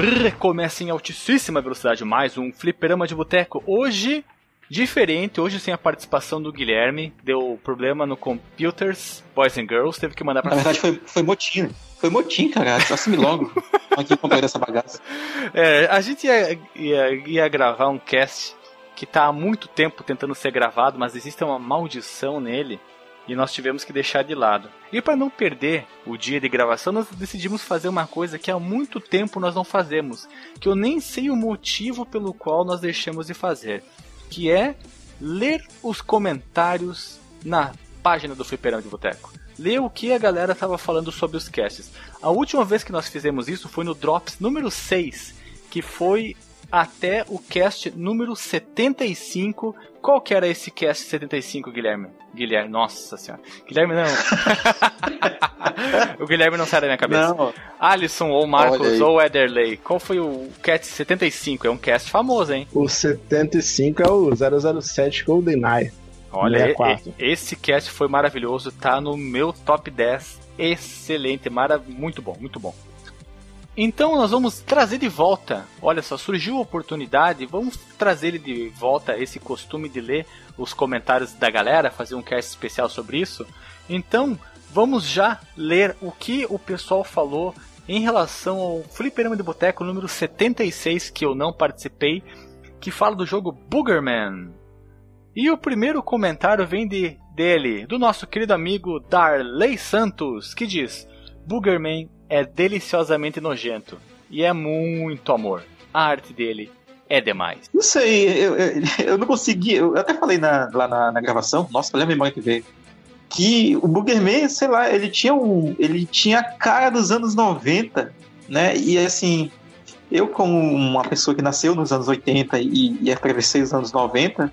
Recomeça em altíssima velocidade mais um fliperama de boteco. Hoje, diferente, hoje sem a participação do Guilherme, deu problema no Computers Boys and Girls, teve que mandar pra... Na verdade foi, foi motim, foi motim, cara, assume logo aqui comprei essa bagaça. É, a gente ia, ia, ia gravar um cast que tá há muito tempo tentando ser gravado, mas existe uma maldição nele e nós tivemos que deixar de lado. E para não perder o dia de gravação, nós decidimos fazer uma coisa que há muito tempo nós não fazemos, que eu nem sei o motivo pelo qual nós deixamos de fazer, que é ler os comentários na página do Fliperão de Boteco. Ler o que a galera estava falando sobre os casts. A última vez que nós fizemos isso foi no Drops número 6, que foi até o cast número 75. Qual que era esse cast 75, Guilherme? Guilherme, nossa senhora. Guilherme não. o Guilherme não sai da minha cabeça. Não. Alisson ou Marcos ou Ederley. Qual foi o cast 75? É um cast famoso, hein? O 75 é o 007 GoldenEye. Olha, esse cast foi maravilhoso, tá no meu top 10. Excelente, mara muito bom, muito bom. Então nós vamos trazer de volta. Olha só, surgiu a oportunidade, vamos trazer de volta esse costume de ler os comentários da galera, fazer um cast especial sobre isso. Então, vamos já ler o que o pessoal falou em relação ao Fliperama de Boteco número 76, que eu não participei, que fala do jogo Boogerman. E o primeiro comentário vem de dele, do nosso querido amigo Darley Santos, que diz: Boogerman é deliciosamente nojento e é muito amor. A arte dele é demais. Não sei, eu, eu, eu não consegui. Eu até falei na, lá na, na, gravação, nossa, olha a memória que veio. Que o Boogerman, sei lá, ele tinha um. Ele tinha a cara dos anos 90, né? E assim, eu, como uma pessoa que nasceu nos anos 80 e, e atravessei os anos 90,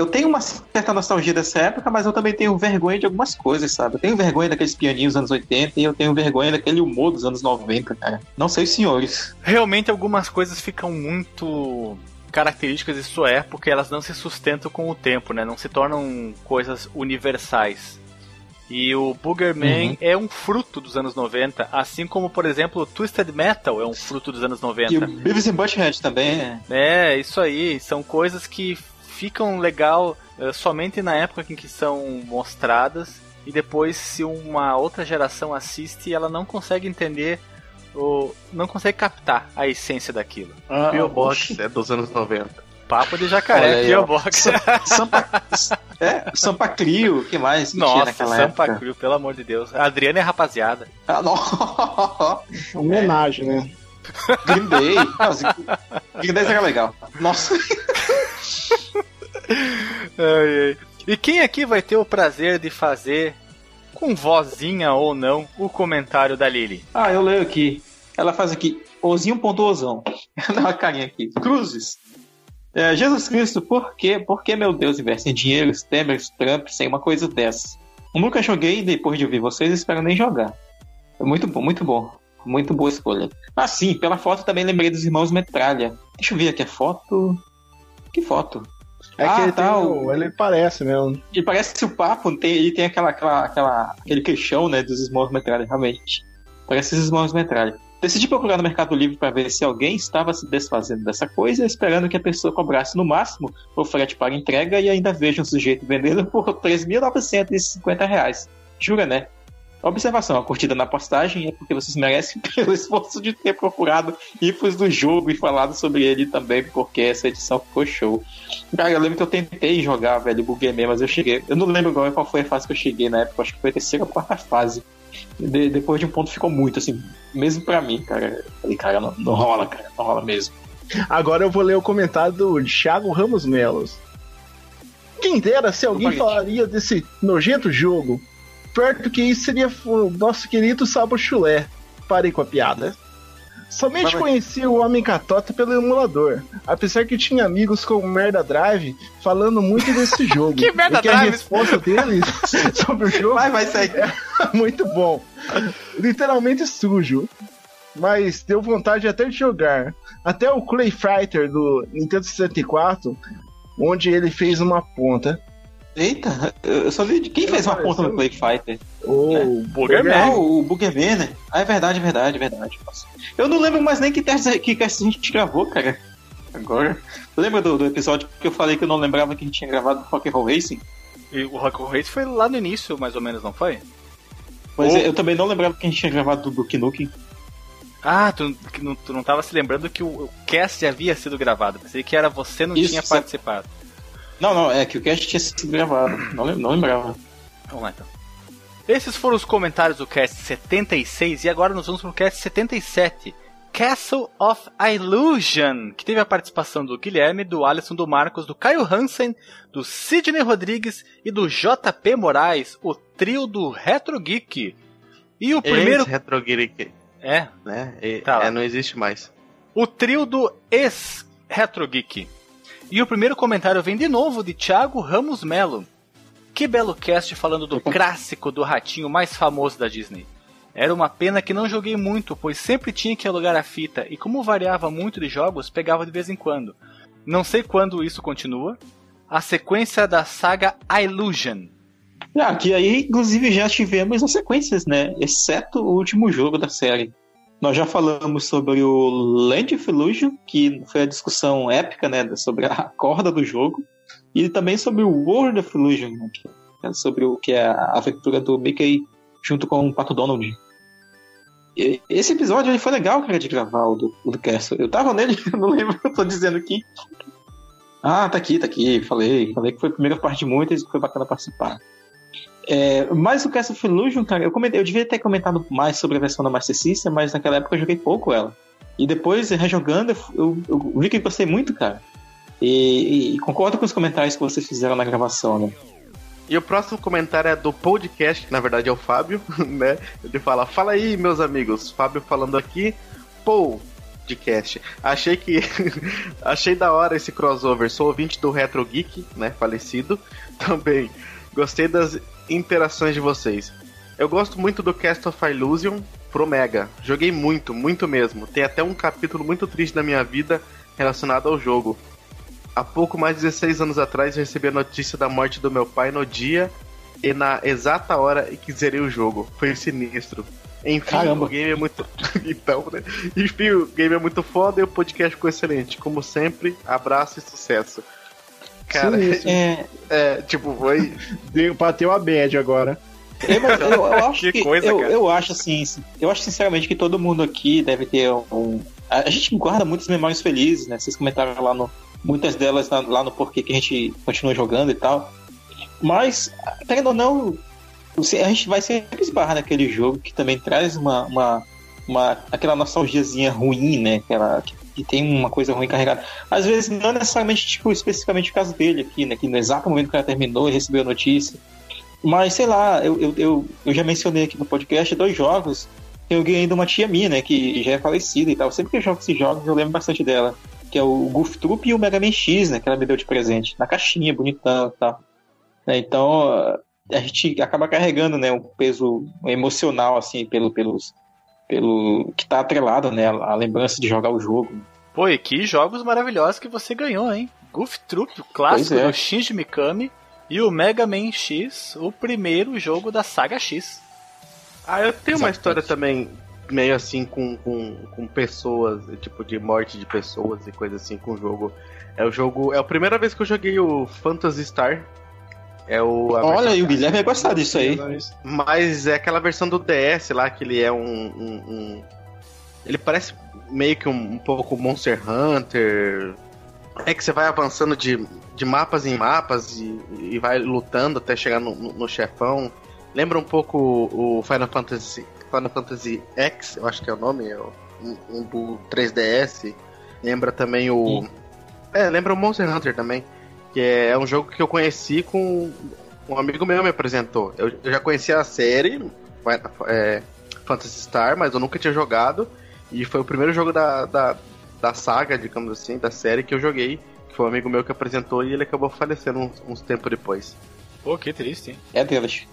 eu tenho uma certa nostalgia dessa época, mas eu também tenho vergonha de algumas coisas, sabe? Eu tenho vergonha daqueles pianinhos dos anos 80 e eu tenho vergonha daquele humor dos anos 90, cara. Não sei os senhores. Realmente algumas coisas ficam muito características de sua época e elas não se sustentam com o tempo, né? Não se tornam coisas universais. E o Boogerman uhum. é um fruto dos anos 90, assim como, por exemplo, o Twisted Metal é um fruto dos anos 90. E o Beavis and Butthead também é. É, isso aí. São coisas que ficam legal uh, somente na época em que são mostradas e depois se uma outra geração assiste ela não consegue entender ou não consegue captar a essência daquilo. Ah, Pio Box é dos anos 90. Papo de jacaré, Pio Box. Sampa, é, Sampa Crio, que mais que Nossa, Sampa época? Crio, pelo amor de Deus. A Adriana é rapaziada. Ah, não. Homenagem, né? Green Day. Nossa, Green Day era legal. Nossa ai, ai. E quem aqui vai ter o prazer de fazer, com vozinha ou não, o comentário da Lily? Ah, eu leio aqui. Ela faz aqui, ozinho.ozão. Dá uma carinha aqui. Cruzes. É, Jesus Cristo, por quê? Por que, meu Deus, investem dinheiro, Temer, Trump, sem uma coisa dessas? Eu nunca joguei e depois de ouvir vocês, espero nem jogar. É muito bom, muito bom. Muito boa escolha. Ah, sim, pela foto também lembrei dos irmãos Metralha. Deixa eu ver aqui a foto. Que foto? É ah, que ele, tá, o... ele parece mesmo. Ele parece o papo, tem, ele tem aquela, aquela, aquela, aquele queixão, né, dos Small Metralha, realmente. Parece os Small Metralha. Decidi procurar no Mercado Livre para ver se alguém estava se desfazendo dessa coisa, esperando que a pessoa cobrasse no máximo o frete para entrega e ainda veja um sujeito vendendo por R$ 3.950. Jura, né? Observação, a curtida na postagem é porque vocês merecem pelo esforço de ter procurado infos do jogo e falado sobre ele também, porque essa edição ficou show. Cara, eu lembro que eu tentei jogar, velho, buguei mesmo, mas eu cheguei. Eu não lembro agora qual foi a fase que eu cheguei na época, acho que foi a terceira ou quarta fase. De, depois de um ponto ficou muito, assim, mesmo pra mim, cara. Falei, cara, não, não rola, cara, não rola mesmo. Agora eu vou ler o comentário do Thiago Ramos Melos. Quem dera se alguém falaria desse nojento jogo Perto que isso seria o nosso querido Sabo Chulé. Parei com a piada. Somente conheci o Homem Catota pelo emulador, apesar que tinha amigos com Merda Drive falando muito desse jogo. que Merda e que Drive? a resposta deles sobre o jogo vai, vai sair. é muito bom. Literalmente sujo. Mas deu vontade até de jogar. Até o Clay Fighter do Nintendo 64, onde ele fez uma ponta. Eita, eu só li de quem fez uma ponta no Play Fighter? O É. Boogerman. Ah, o Boogerman, né? Ah, é verdade, é verdade, é verdade. Nossa. Eu não lembro mais nem que teste que cast a gente gravou, cara. Agora. Lembra do, do episódio que eu falei que eu não lembrava que a gente tinha gravado Rock and Roll Racing? E o Rock Race foi lá no início, mais ou menos, não foi? Mas Oh. eu também não lembrava que a gente tinha gravado do Duke Nukem. Ah, tu, que não- tu não tava se lembrando que o, o cast havia sido gravado. Pensei que era você não Isso, tinha você- participado. Não, não, é que o cast tinha sido gravado. Não, não lembrava. Vamos lá então. Esses foram os comentários do cast 76 e agora nós vamos pro cast 77. Castle of Illusion, que teve a participação do Guilherme, do Alisson, do Marcos, do Caio Hansen, do Sidney Rodrigues e do JP Moraes, o trio do Retro Geek. E o primeiro. Retro Geek, É, né? E- Tá é, não existe mais. o trio do ex-Retro Geek. E o primeiro comentário vem de novo de Thiago Ramos Melo. Que belo cast falando do clássico do ratinho mais famoso da Disney. Era uma pena que não joguei muito, pois sempre tinha que alugar a fita e como variava muito de jogos, pegava de vez em quando. Não sei quando isso continua. A sequência da saga Illusion. Ah, que aí, inclusive, já tivemos as sequências, né? Exceto o último jogo da série. Nós já falamos sobre o Land of Illusion, que foi a discussão épica, né? Sobre a corda do jogo. E também sobre o World of Illusion, né, é sobre o que é a aventura do Mickey junto com o Pato Donald. Esse episódio ele foi legal, cara, de gravar o do, do Castle. Eu tava nele, não lembro eu tô dizendo aqui. Ah, tá aqui, tá aqui. Falei, falei que foi a primeira parte de muitas e foi bacana participar. É, mas o Castle of Illusion, cara, eu, comentei, eu devia ter comentado mais sobre a versão da Master System, mas naquela época eu joguei pouco ela. E depois, rejogando, eu, eu vi que eu gostei muito, cara. E, e concordo com os comentários que vocês fizeram na gravação, né? E o próximo comentário é do podcast, que na verdade é o Fábio, né? Ele fala: Fala aí, meus amigos. Fábio falando aqui, podcast. Achei que. Achei da hora esse crossover. Sou ouvinte do Retro Geek, né? Falecido. Também. Gostei das interações de vocês. Eu gosto muito do Cast of Illusion pro Mega. Joguei muito, muito mesmo. Tem até um capítulo muito triste da minha vida relacionado ao jogo. Há pouco mais de 16 anos atrás eu recebi a notícia da morte do meu pai no dia e na exata hora em que zerei o jogo. Foi sinistro. Enfim, Caramba. o game é muito. então, né? Enfim, o game é muito foda e o podcast ficou excelente. Como sempre, abraço e sucesso. Cara, É, é, tipo, foi. Deu, bateu a bad agora. Eu, mas eu- eu acho Que que, coisa, eu, cara. eu acho assim, eu acho sinceramente que todo mundo aqui deve ter um. A gente guarda muitas memórias felizes, né? Vocês comentaram lá no. Muitas delas na- lá no porquê que a gente continua jogando e tal. Mas, querendo ou não, a gente vai sempre esbarrar naquele jogo que também traz uma. uma, uma aquela nostalgiazinha ruim, né? Aquela, que, que tem uma coisa ruim carregada. Às vezes, não necessariamente, tipo, especificamente o caso dele aqui, né? Que no exato momento que ela terminou e recebeu a notícia. Mas sei lá, eu, eu, eu, eu já mencionei aqui no podcast dois jogos. Eu ganhei de uma tia minha, né? Que já é falecida e tal. Sempre que eu jogo esses jogos, eu lembro bastante dela. Que é o Goof Troop e o Mega Man X, né? Que ela me deu de presente. Na caixinha, bonitão e tal. Né, Então, a gente acaba carregando, né? Um peso emocional, assim, pelo, pelos, pelo que tá atrelado, né? A lembrança de jogar o jogo. Pô, e que jogos maravilhosos que você ganhou, hein? Goof Troop, o clássico Pois é. do Shinji Mikami, e o Mega Man X, o primeiro jogo da saga X. Ah, eu tenho uma Exatamente. história também meio assim com, com, com pessoas, tipo de morte de pessoas e coisa assim com o jogo. É o jogo. É a primeira vez que eu joguei o Phantasy Star. É o. Olha, e o Guilherme vai gostar disso aí. Mas é aquela versão do DS lá que ele é um. um- um- Ele parece meio que um, um pouco Monster Hunter. É que você vai avançando de, de mapas em mapas e, e vai lutando até chegar no, no- no chefão. Lembra um pouco o o Final Fantasy, Final Fantasy X, eu acho que é o nome, é o- um, um do 3DS. Lembra também o. É, lembra o Monster Hunter também. Que é um jogo que eu conheci com um amigo meu me apresentou. Eu, eu já conhecia a série, é, Phantasy Star, mas eu nunca tinha jogado. E foi o primeiro jogo da, da, da saga, digamos assim, da série que eu joguei. Que foi um amigo meu que apresentou e ele acabou falecendo uns, uns tempos depois. Pô, que triste, hein? É deles.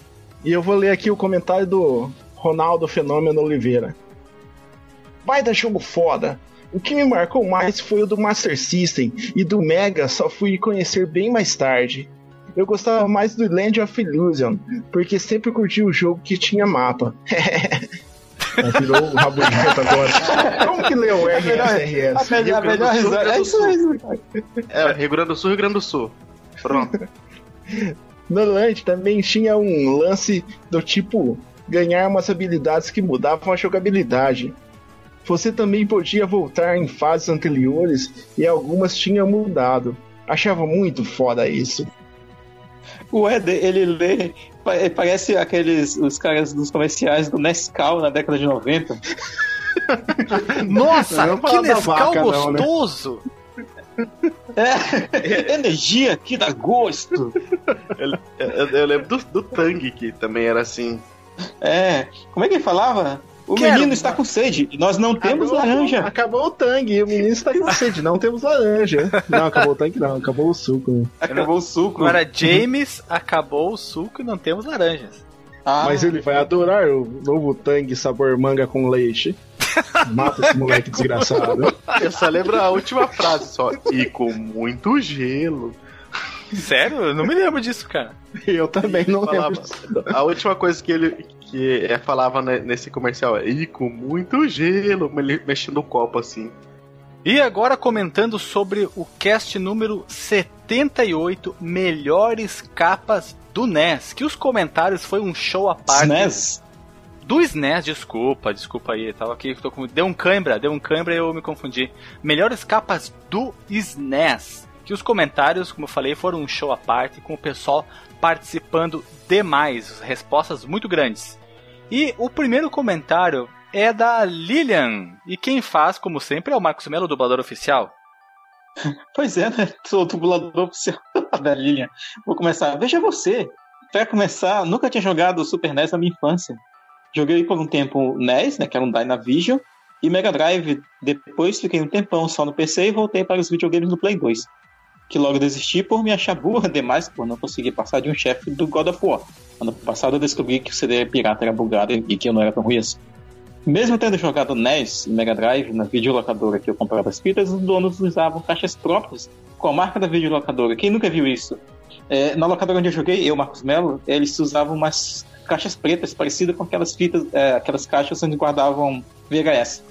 E eu vou ler aqui o comentário do Ronaldo Fenômeno Oliveira. Vai dar jogo foda. O que me marcou mais foi o do Master System e do Mega só fui conhecer bem mais tarde. eu gostava mais do Land of Illusion, porque sempre curti o jogo que tinha mapa. Virou o rabugento agora. Como que leu o RSRS? A melhor, a melhor risada. É isso mesmo, cara. É, Rio Grande do Sul, Rio Grande do Sul. Pronto. No Land também tinha um lance do tipo ganhar umas habilidades que mudavam a jogabilidade. Você também podia voltar em fases anteriores e algumas tinham mudado. Achava muito foda isso. O Ed, ele lê. Parece aqueles os caras dos comerciais do Nescau na década de 90. Nossa, que Nescau vaca, gostoso! Não, né? É, energia que dá gosto. Eu, eu, eu lembro do, do Tang, que também era assim. É, como é que ele falava? O Quero, menino está com sede. Nós não temos acabou, laranja. Acabou o tangue. O menino está com sede. Não temos laranja. Não, acabou o tangue, não. Acabou o suco. Acabou o suco. Agora, James, acabou o suco e não temos laranjas. Ah. Mas ele vai adorar o novo tangue sabor manga com leite. Mata esse moleque desgraçado. Eu só lembro a última frase só. E com muito gelo. Sério? Eu não me lembro disso, cara. Eu também não falava, lembro. A última coisa que ele que é, falava nesse comercial e com muito gelo, mexendo o copo assim. E agora comentando sobre o cast número 78, melhores capas do NES, que os comentários foi um show à parte. SNES? Do SNES, desculpa, desculpa aí, tava aqui, tô com... deu um cãibra, deu um cãibra e eu me confundi. Melhores capas do SNES que os comentários, como eu falei, foram um show à parte, com o pessoal participando demais, respostas muito grandes. E o primeiro comentário é da Lilian, e quem faz, como sempre, é o Marcos Melo, dublador oficial. Pois é, né? Sou dublador oficial da Lilian. Vou começar. Veja você, para começar, nunca tinha jogado Super NES na minha infância. Joguei por um tempo NES, né, que era um Dynavision, e Mega Drive. Depois fiquei um tempão só no PC e voltei para os videogames do Play 2 que logo desisti por me achar burra demais por não conseguir passar de um chefe do God of War. Ano passado eu descobri que o CD pirata era bugado e que eu não era tão ruim assim. Mesmo tendo jogado NES e Mega Drive na videolocadora que eu comprava as fitas, os donos usavam caixas próprias com a marca da videolocadora. Quem nunca viu isso? É, na locadora onde eu joguei, eu, Marcos Mello, eles usavam umas caixas pretas parecidas com aquelas fitas, é, aquelas caixas onde guardavam VHS.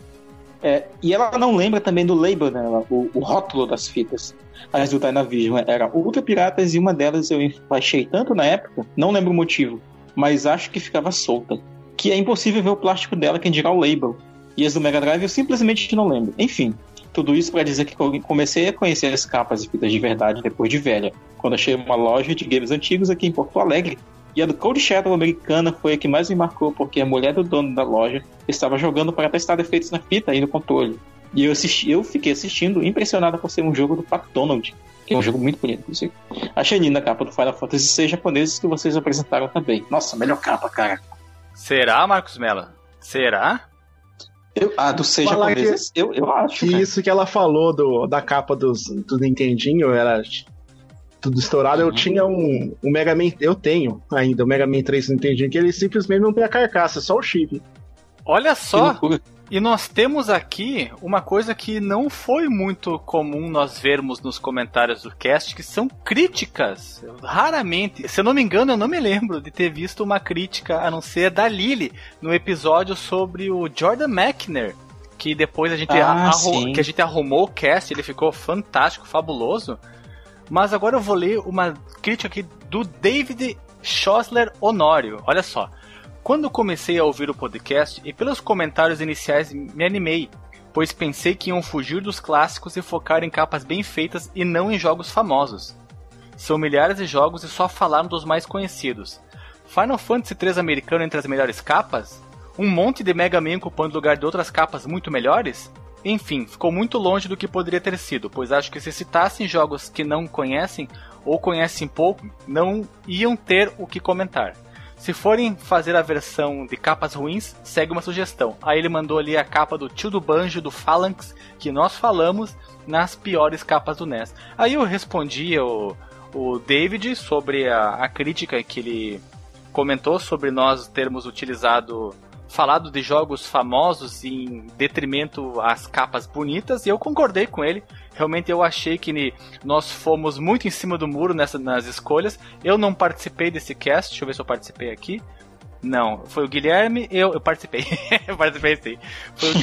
É, e ela não lembra também do label dela, o, o rótulo das fitas. As do Dynavision era Ultra Piratas e uma delas eu baixei tanto na época, não lembro o motivo, mas acho que ficava solta. Que é impossível ver o plástico dela, quem dirá o label. E as do Mega Drive eu simplesmente não lembro. Enfim, tudo isso para dizer que comecei a conhecer as capas e fitas de verdade depois de velha, quando achei uma loja de games antigos aqui em Porto Alegre e a do Cold Shadow americana foi a que mais me marcou, porque a mulher do dono da loja estava jogando para testar defeitos na fita e no controle. E eu, assisti, eu fiquei assistindo, impressionada por ser um jogo do Pat Donald, que é um jogo muito bonito. Achei linda a capa do Final Fantasy VI japoneses que vocês apresentaram também. Nossa, melhor capa, cara. Será, Marcos Mello? Será? Eu, ah, do seis japoneses, eu, eu acho. Que isso que ela falou do, da capa dos, do Nintendinho era tudo estourado, uhum. eu tinha um, um Mega Man. Eu tenho ainda o Mega Man 3 Nintendo, que ele simplesmente não tem a carcaça, só o chip. Olha só! E nós temos aqui uma coisa que não foi muito comum nós vermos nos comentários do cast, que são críticas. Raramente, se eu não me engano, eu não me lembro de ter visto uma crítica, a não ser da Lily, no episódio sobre o Jordan McNair, que depois a gente, ah, que a gente arrumou o cast, ele ficou fantástico, fabuloso. Mas agora eu vou ler uma crítica aqui do David Schosler Honório. Olha só. Quando comecei a ouvir o podcast e pelos comentários iniciais me animei, pois pensei que iam fugir dos clássicos e focar em capas bem feitas e não em jogos famosos. São milhares de jogos e só falaram dos mais conhecidos. Final Fantasy 3 americano entre as melhores capas? Um monte de Mega Man ocupando lugar de outras capas muito melhores? Enfim, ficou muito longe do que poderia ter sido, pois acho que se citassem jogos que não conhecem ou conhecem pouco, não iam ter o que comentar. Se forem fazer a versão de capas ruins, segue uma sugestão. Aí ele mandou ali a capa do tio do Banjo, do Phalanx, que nós falamos nas piores capas do NES. Aí eu respondi o, o David sobre a, a crítica que ele comentou sobre nós termos utilizado falado de jogos famosos em detrimento às capas bonitas, e eu concordei com ele. Realmente eu achei que nós fomos muito em cima do muro nessa, nas escolhas. Eu não participei desse cast, deixa eu ver se eu participei aqui. Não, foi o Guilherme, eu, eu participei. eu participei sim. Foi o,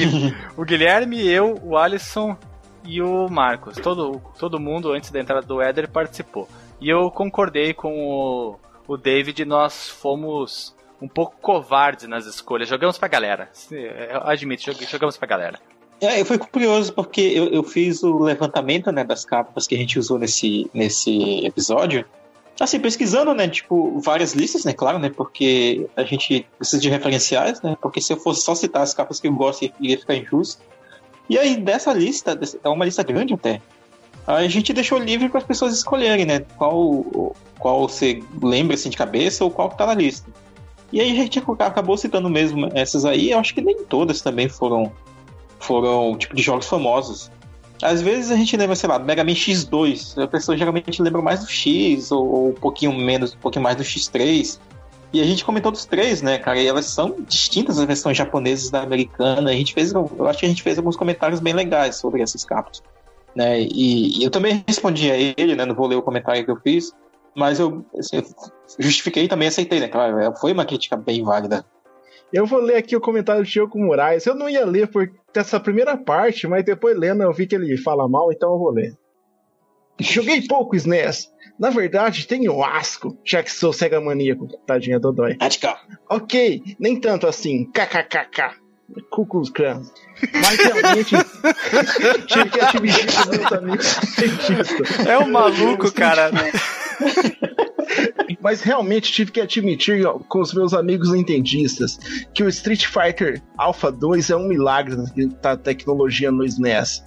o, Guilherme, eu, o Alisson e o Marcos. Todo, todo mundo, antes da entrada do Éder, participou. E eu concordei com o, o David, nós fomos um pouco covardes nas escolhas. Jogamos pra galera. Eu admito, jogamos pra galera. É, foi curioso porque eu, eu fiz o levantamento né, das capas que a gente usou nesse, nesse episódio. Assim, pesquisando, né, tipo, várias listas, né, claro, né, porque a gente precisa de referenciais, né, porque se eu fosse só citar as capas que eu gosto, iria ficar injusto. E aí, dessa lista, é uma lista grande até, a gente deixou livre para as pessoas escolherem, né, qual, qual você lembra, assim, de cabeça ou qual que tá na lista. E aí a gente acabou citando mesmo essas aí, eu acho que nem todas também foram, foram tipo de jogos famosos. Às vezes a gente lembra, sei lá, Mega Man X2. A pessoa geralmente lembra mais do X, ou, ou, um pouquinho menos, um pouquinho mais do X3. E a gente comentou dos três, né, cara? E elas são distintas as versões japonesas da americana. A gente fez, eu acho que a gente fez alguns comentários bem legais sobre essas capas. Né? E, e eu também respondi a ele, né? Não vou ler o comentário que eu fiz. Mas eu, assim, eu justifiquei e também aceitei, né? Claro, foi uma crítica bem válida. Eu vou ler aqui o comentário do Chico Moraes. Eu não ia ler por essa primeira parte, mas depois lendo eu vi que ele fala mal, então eu vou ler. Joguei pouco SNES. Na verdade, tenho asco, já que sou cega maníaco. Tadinha Dodói. Ok, nem tanto assim. KKKK. Cucus Clan. Mas realmente tive que admitir com meus amigos É um maluco, cara. Mas realmente tive que admitir com os meus amigos nintendistas que o Street Fighter Alpha 2 é um milagre da tecnologia no SNES.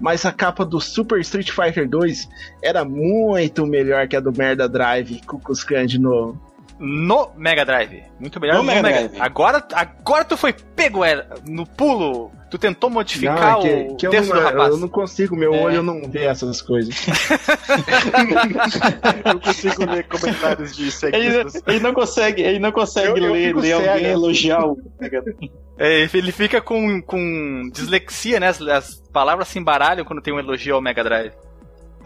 Mas a capa do Super Street Fighter 2 era muito melhor que a do Merda Drive com os de novo no Mega Drive. Muito melhor no, no Mega, Mega Drive. Agora, agora tu foi pego é, no pulo. Tu tentou modificar não, que, o que texto não, do rapaz. Eu não consigo, meu é. olho não vê essas coisas. eu não consigo ler comentários de seguidores. Ele, ele, não consegue, ele não consegue eu, ler, eu ler alguém elogiar o Mega Drive. É, ele fica com, com dislexia, né? As, as palavras se embaralham quando tem um elogio ao Mega Drive.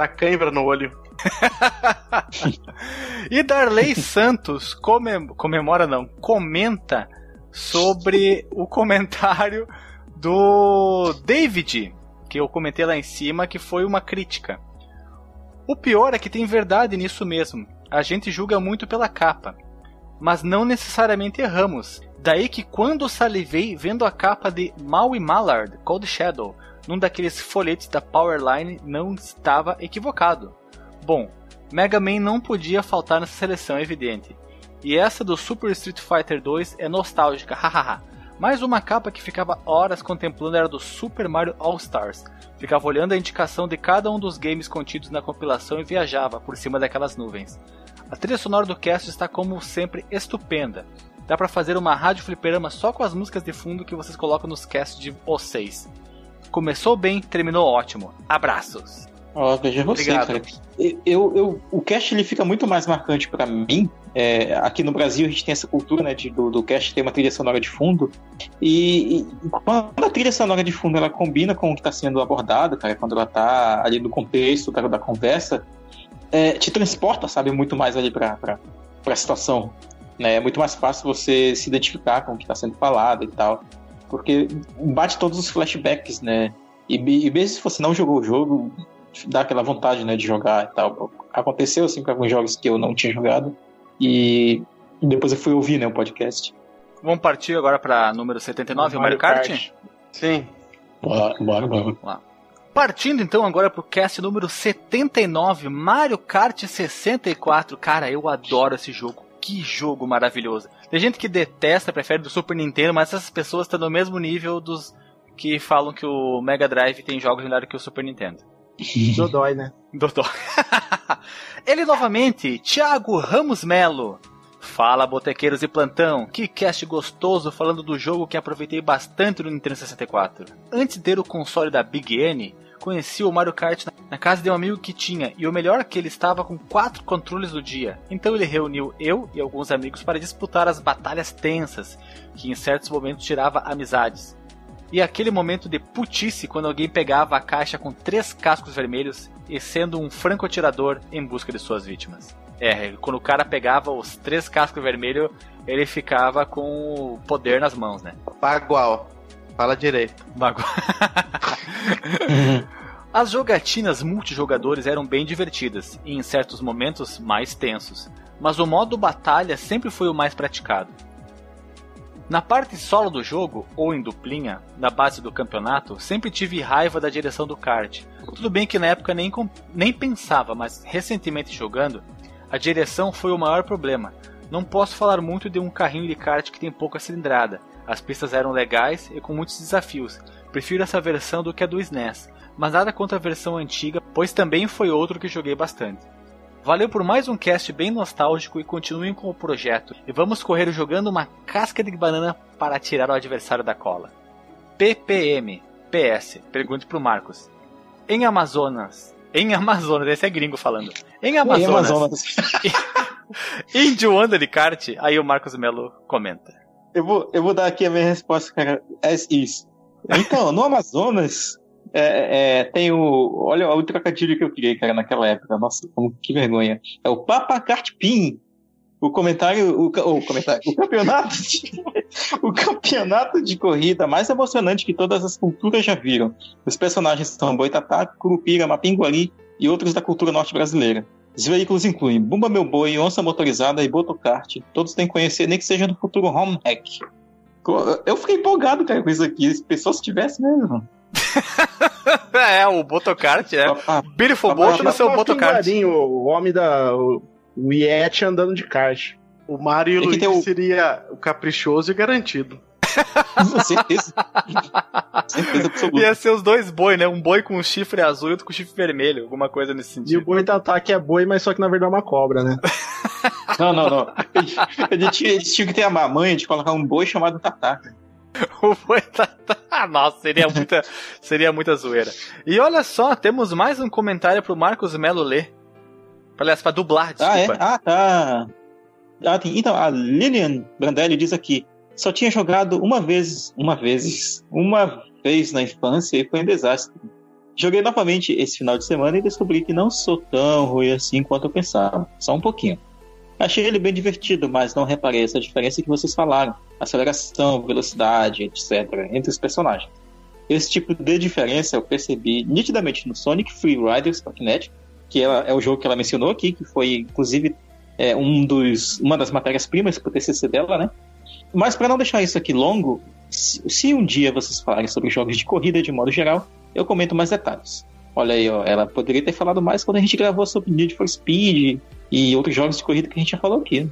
Dá cãibra no olho. e Darley Santos comemora, não, comenta sobre o comentário do David, que eu comentei lá em cima, que foi uma crítica. O pior é que tem verdade nisso mesmo. A gente julga muito pela capa, mas não necessariamente erramos. Daí que quando salivei vendo a capa de Maui Mallard, Cold Shadow, num daqueles folhetos da Powerline, não estava equivocado. Bom, Mega Man não podia faltar nessa seleção, é evidente. E essa do Super Street Fighter 2 é nostálgica, hahaha. Mais uma capa que ficava horas contemplando era do Super Mario All Stars. Ficava olhando a indicação de cada um dos games contidos na compilação e viajava por cima daquelas nuvens. A trilha sonora do cast está como sempre estupenda. Dá para fazer uma rádio fliperama só com as músicas de fundo que vocês colocam nos casts de vocês. Começou bem, terminou ótimo. Abraços. Ó, oh, veja você, cara. Eu, eu, o cast ele fica muito mais marcante para mim. É, aqui no Brasil a gente tem essa cultura né, de, do, do cast ter uma trilha sonora de fundo. E, e, quando a trilha sonora de fundo ela combina com o que está sendo abordado, cara, quando ela está ali no contexto cara, da conversa, é, te transporta, sabe, muito mais ali para a situação. Né? É muito mais fácil você se identificar com o que está sendo falado e tal. Porque bate todos os flashbacks, né? E, e mesmo se você não jogou o jogo, dá aquela vontade, né, de jogar e tal. Aconteceu, assim, com alguns jogos que eu não tinha jogado. E depois eu fui ouvir, né, o podcast. Vamos partir agora para número 79, o Mario, Kart? Kart? Sim. Bora, bora, bora. Partindo então agora pro cast número 79, Mario Kart 64. Cara, eu adoro esse jogo. Que jogo maravilhoso. Tem gente que detesta, prefere do Super Nintendo, mas essas pessoas estão no mesmo nível dos que falam que o Mega Drive tem jogos melhores que o Super Nintendo. Dodói, né? Dodói. Ele novamente, Thiago Ramos Melo. Fala, botequeiros e plantão. Que cast gostoso falando do jogo que aproveitei bastante no Nintendo 64. Antes de ter o console da Big N, conheci o Mario Kart na casa de um amigo que tinha, e o melhor é que ele estava com quatro controles no dia. Então ele reuniu eu e alguns amigos para disputar as batalhas tensas, que em certos momentos tirava amizades. E aquele momento de putice quando alguém pegava a caixa com três cascos vermelhos e sendo um franco-atirador em busca de suas vítimas. É, quando o cara pegava os três cascos vermelhos, ele ficava com o poder nas mãos, né? Bagual. Fala direito. Bagual. As jogatinas multijogadores eram bem divertidas e em certos momentos mais tensos, mas o modo batalha sempre foi o mais praticado. Na parte solo do jogo, ou em duplinha, na base do campeonato, sempre tive raiva da direção do kart. Tudo bem que na época nem, nem pensava, mas recentemente jogando, a direção foi o maior problema. Não posso falar muito de um carrinho de kart que tem pouca cilindrada. As pistas eram legais e com muitos desafios. Prefiro essa versão do que a do SNES, mas nada contra a versão antiga, pois também foi outro que joguei bastante. Valeu por mais um cast bem nostálgico e continuem com o projeto. E vamos correr jogando uma casca de banana para tirar o adversário da cola. PPM. PS. Pergunte pro Marcos. Em Amazonas. Em Amazonas, esse é gringo falando. Em Amazonas. Em Amazonas. de kart, aí o Marcos Melo comenta. Eu vou, eu vou dar aqui a minha resposta, cara. É isso. Então, no Amazonas, é, é, tem o. Olha o trocadilho que eu criei, cara, naquela época. Nossa, como, que vergonha. É o Papa Cartpin. O comentário. O, o comentário. O campeonato. De, o campeonato de corrida mais emocionante que todas as culturas já viram. Os personagens são Boitatá, Curupira, Mapinguari e outros da cultura norte brasileira. Os veículos incluem Bumba Meu Boi, Onça Motorizada e Botocart. Todos têm que conhecer, nem que seja no futuro home hack. Eu fiquei empolgado, cara, com isso aqui. Se pessoas tivessem mesmo. é, o Botocart, é. Beautiful Boat no seu Botocart. O homem da. O, o Yeti andando de kart. O Mario e o Luigi o... seria o caprichoso e garantido. Certeza. certeza absoluta. Ia ser os dois boi, né? Um boi com um chifre azul e outro com chifre vermelho, alguma coisa nesse sentido. E o boi Tatá que é boi, mas só que na verdade é uma cobra, né? não, não, não. Eles tinham que ter a mamãe de colocar um boi chamado Tatá. o boi Tatá. Nossa, seria muita, seria muita zoeira. E olha só, temos mais um comentário pro Marcos Melo ler. Aliás, pra dublar, desculpa. Ah, é? Ah, tá. Ah, então, a Lilian Brandelli diz aqui: só tinha jogado uma vez, uma vez, uma vez na infância e foi um desastre. Joguei novamente esse final de semana e descobri que não sou tão ruim assim quanto eu pensava. Só um pouquinho. Achei ele bem divertido, mas não reparei essa diferença que vocês falaram: aceleração, velocidade, etc., entre os personagens. Esse tipo de diferença eu percebi nitidamente no Sonic Free Riders Packnet, que é, é o jogo que ela mencionou aqui, que foi inclusive é, um dos, uma das matérias-primas para o TCC dela, né? Mas para não deixar isso aqui longo, se, um dia vocês falarem sobre jogos de corrida de modo geral, eu comento mais detalhes. Olha aí, ó, ela poderia ter falado mais quando a gente gravou sobre Need for Speed e outros jogos de corrida que a gente já falou aqui.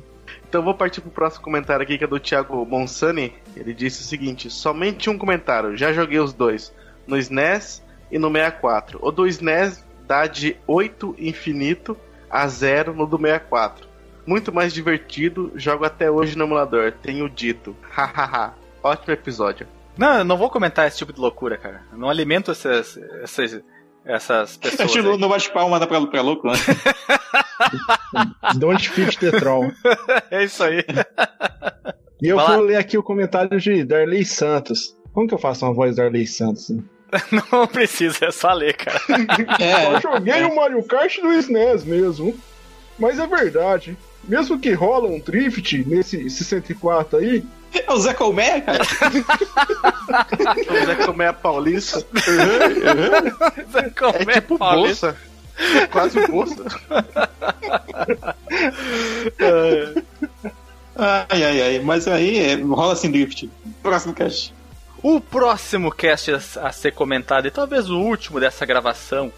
Então vou partir pro próximo comentário aqui, que é do Thiago Monsani. Ele disse o seguinte: somente um comentário, já joguei os dois, no SNES e no 64. O do SNES dá de 8 infinito a 0 no do 64 muito mais divertido, jogo até hoje no emulador, tenho dito. Hahaha, ótimo episódio. Não, eu não vou comentar esse tipo de loucura, cara. Eu não alimento essas, essas, essas pessoas. Acho não bate palma pra, pra louco, né? Don't fit the troll. É isso aí. E eu vou ler aqui o comentário de Darley Santos. Como que eu faço uma voz da Darley Santos? Não precisa, é só ler, cara. É, eu joguei o Mario Kart do SNES mesmo. Mas é verdade mesmo que rola um drift nesse 64 aí. É o Zé Colmeia, cara. o Zé Colmeia paulista. Uhum, uhum. Zé Colmeia é tipo paulista. bolsa. É quase bolsa. ai, ai, ai. Mas aí é, rola assim drift. Próximo cast. O próximo cast a ser comentado, e talvez o último dessa gravação,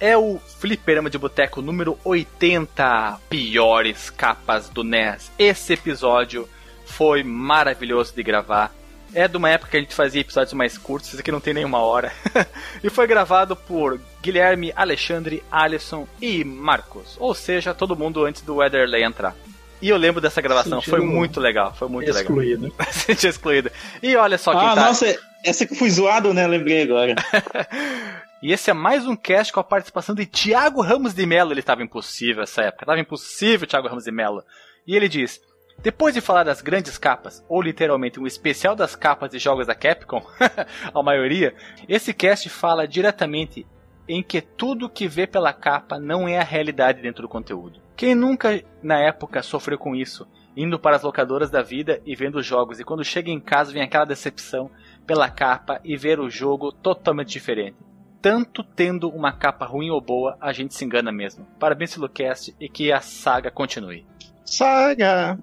é o Fliperama de Boteco número 80 Piores Capas do NES. Esse episódio foi maravilhoso de gravar. É de uma época que a gente fazia episódios mais curtos, esse aqui não tem nenhuma hora. e foi gravado por Guilherme, Alexandre, Alisson e Marcos. Ou seja, todo mundo antes do Weatherley entrar. E eu lembro dessa gravação, Sentido foi muito legal, foi muito excluído. legal. Senti excluído. E olha só quem ah, tá... nossa, essa que fui zoado, né? Lembrei agora. E esse é mais um cast com a participação de Tiago Ramos de Mello. Ele estava impossível essa época. Estava impossível, Tiago Ramos de Mello. E ele diz: depois de falar das grandes capas, ou literalmente um especial das capas de jogos da Capcom, a maioria, esse cast fala diretamente em que tudo que vê pela capa não é a realidade dentro do conteúdo. Quem nunca na época sofreu com isso, indo para as locadoras da vida e vendo os jogos, e quando chega em casa vem aquela decepção pela capa e ver o jogo totalmente diferente. Tanto tendo uma capa ruim ou boa, a gente se engana mesmo. Parabéns pelo cast e que a saga continue. Saga!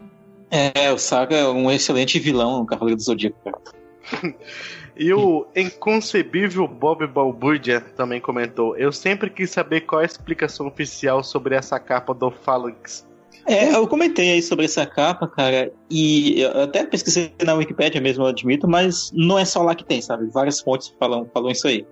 É, o Saga é um excelente vilão no Cavaleiro do Zodíaco. E o inconcebível Bob Balbúrdia também comentou: Eu sempre quis saber qual é a explicação oficial sobre essa capa do Phalanx. É, eu comentei aí sobre essa capa, cara, e eu até pesquisei na Wikipedia mesmo, eu admito, mas não é só lá que tem, sabe? Várias fontes falam, falam isso aí.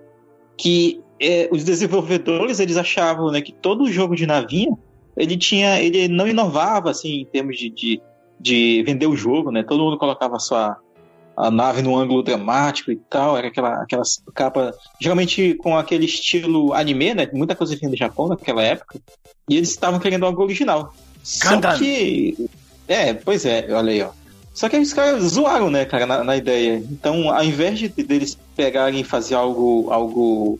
Que é, os desenvolvedores, eles achavam, né, que todo jogo de navinha, ele tinha, ele não inovava, assim, em termos de, de, de vender o jogo, né? Todo mundo colocava a sua, a nave no ângulo dramático e tal, era aquela, aquela capa, geralmente com aquele estilo anime, né? Muita coisa vinha do Japão naquela época, e eles estavam querendo algo original. Gundam. Só que. É, pois é, olha aí, ó. Só que os caras zoaram, né, cara, na, na ideia. Então, ao invés de deles pegarem e fazer algo, algo